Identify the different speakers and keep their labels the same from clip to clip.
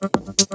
Speaker 1: Thank.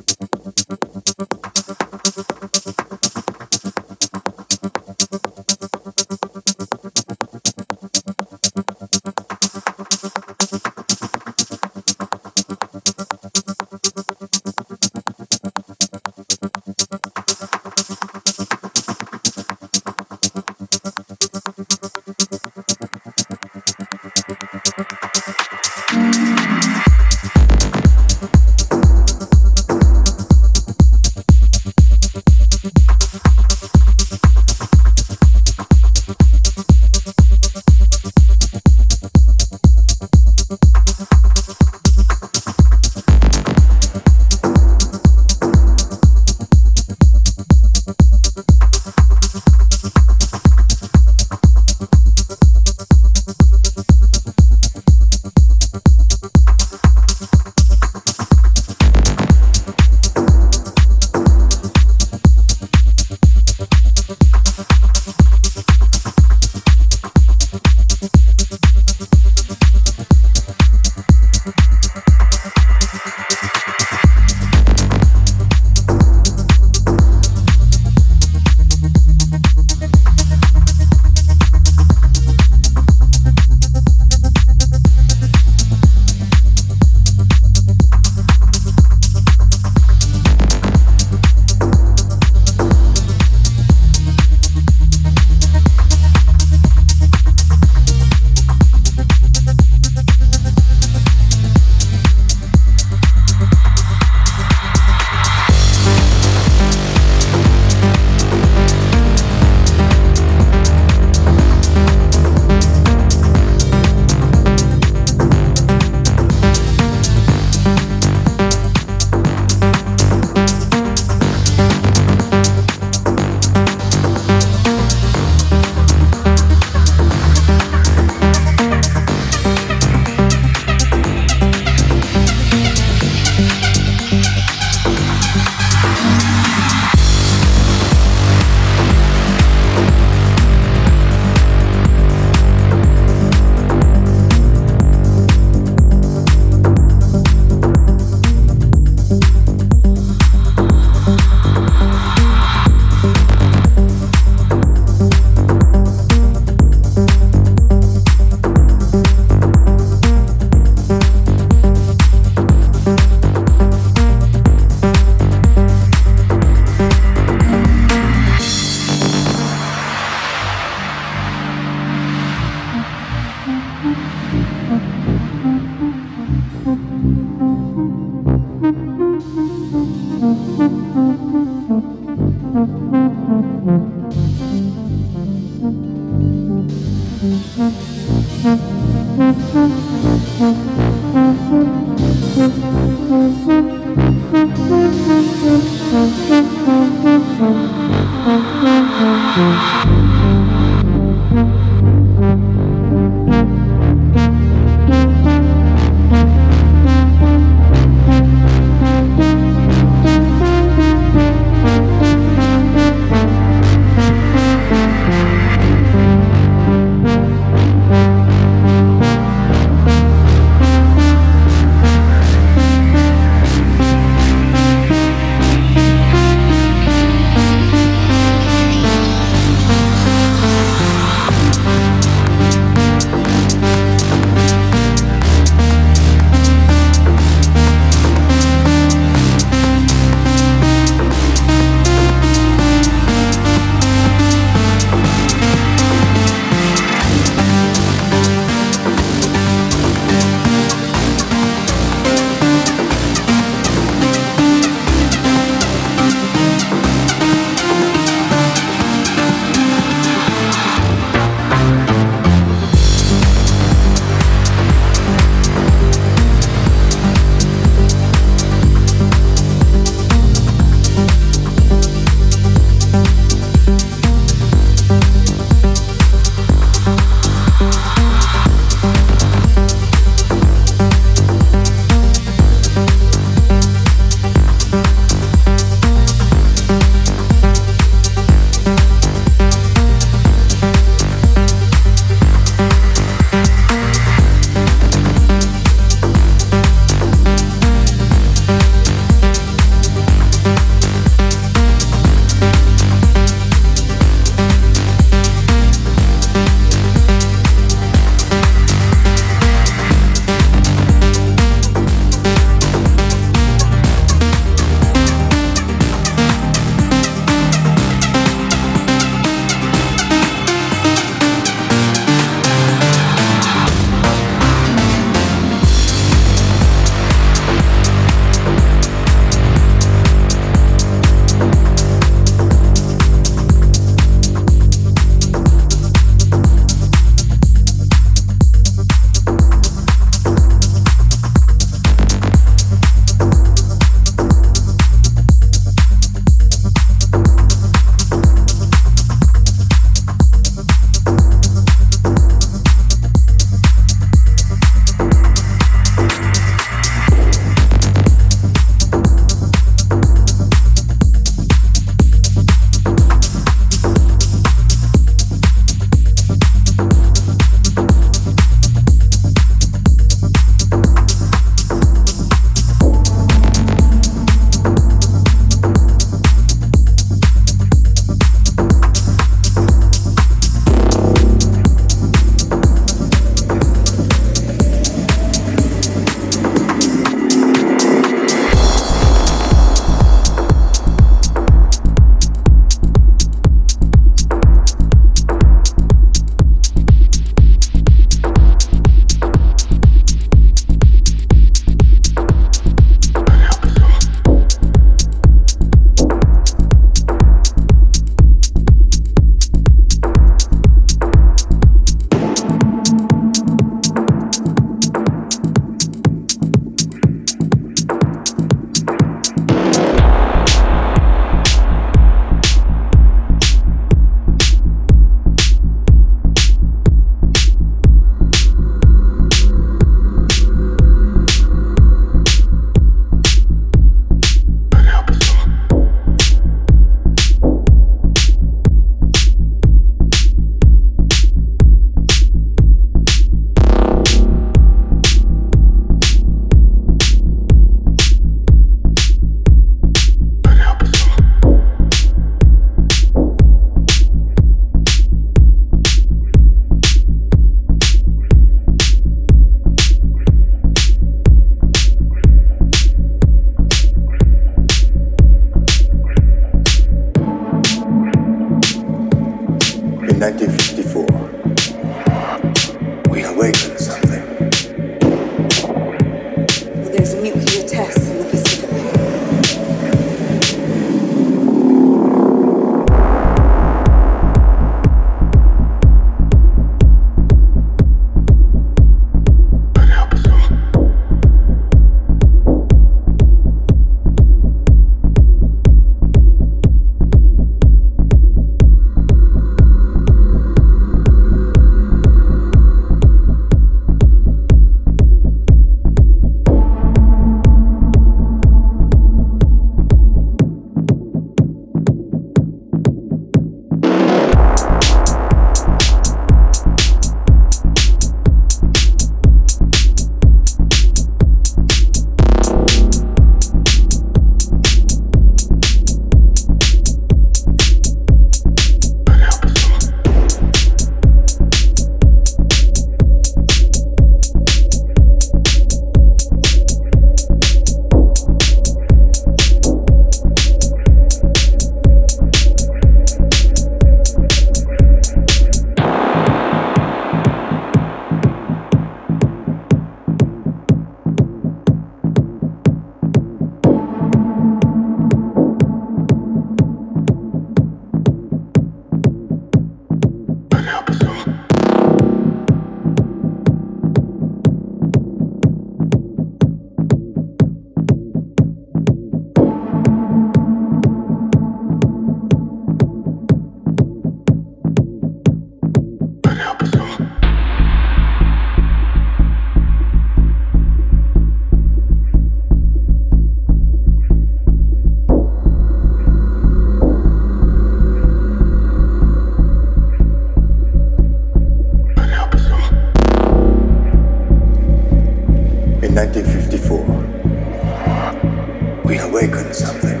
Speaker 1: In 1954, we awakened something.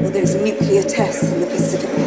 Speaker 2: Well, there's nuclear test in the Pacific.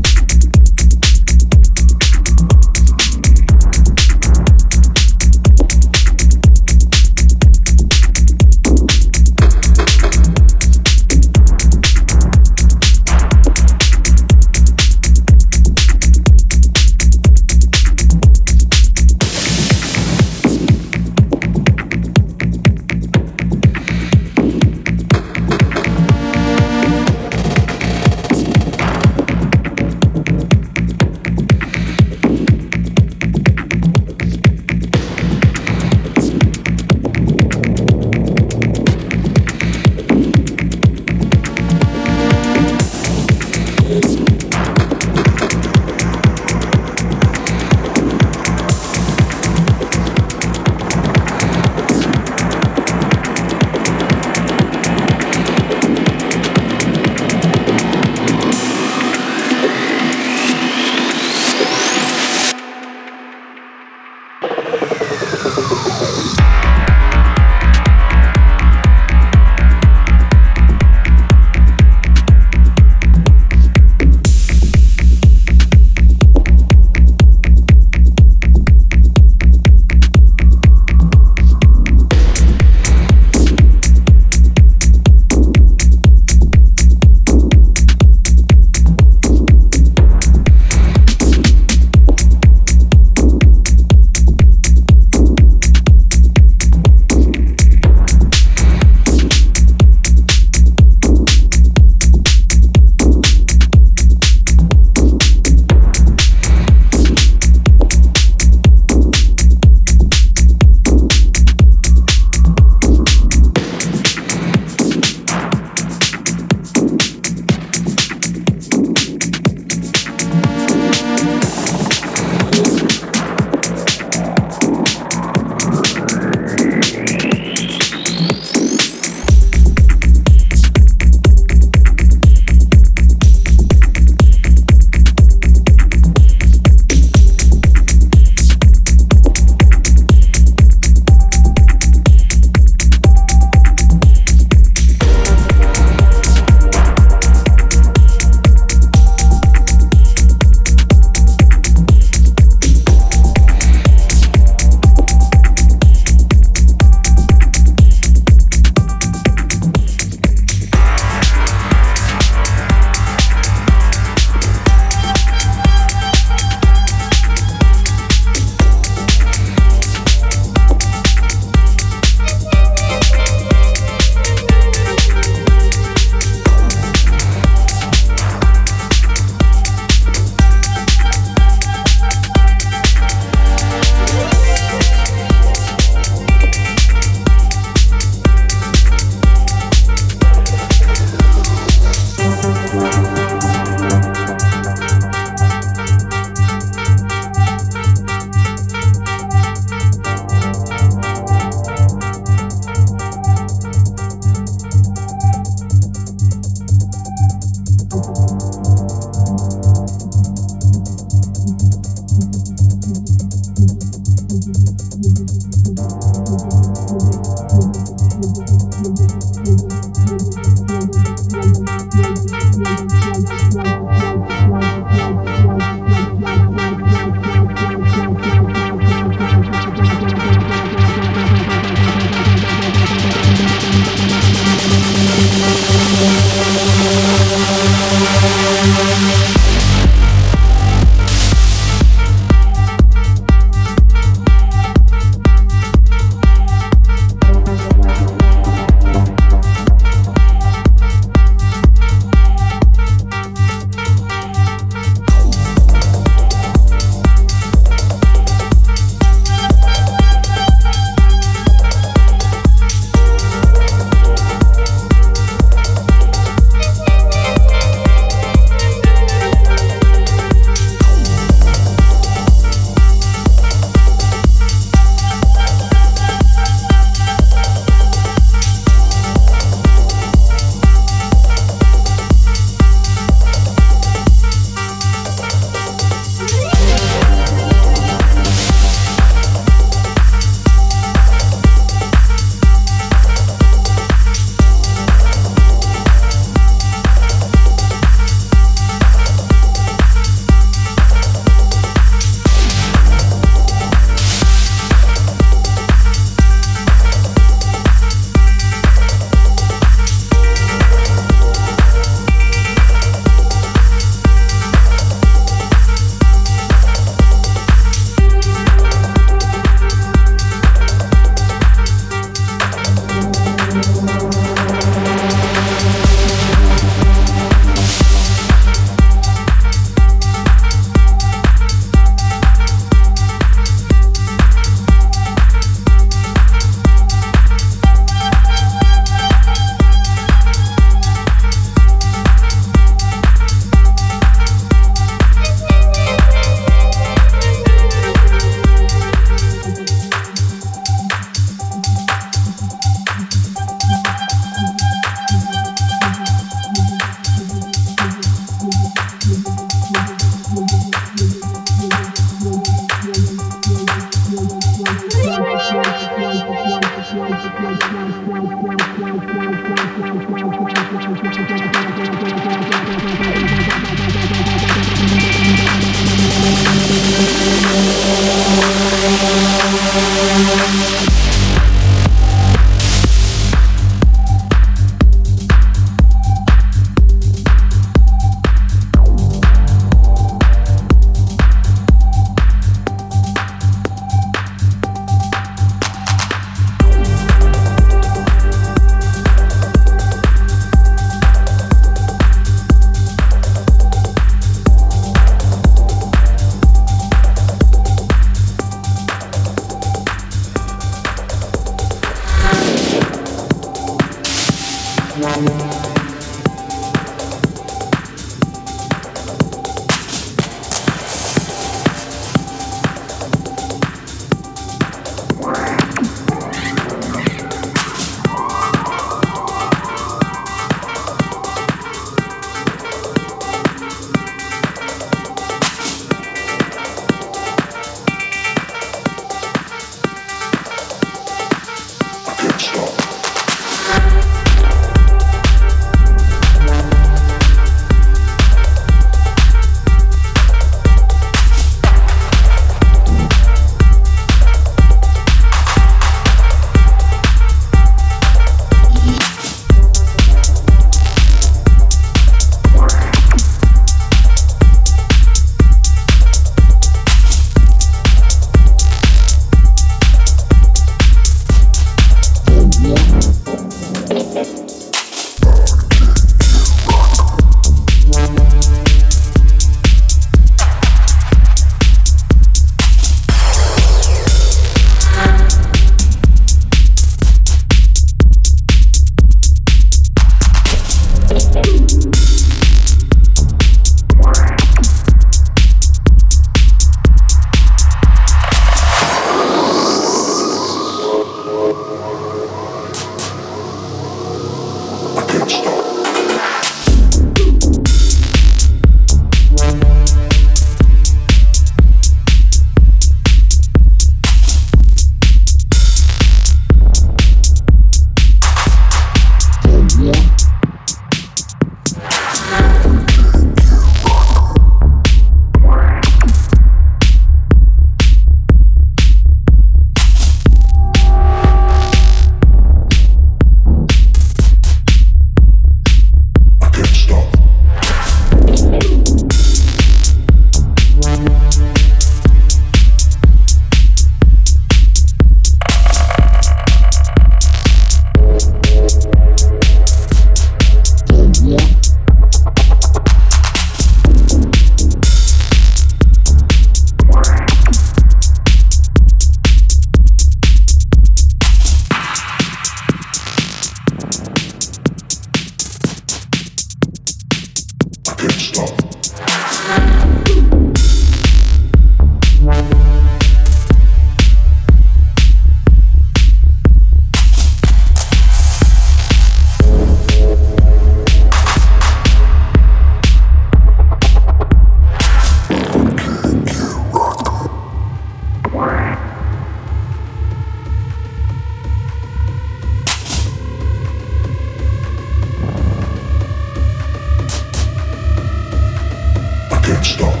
Speaker 3: stop.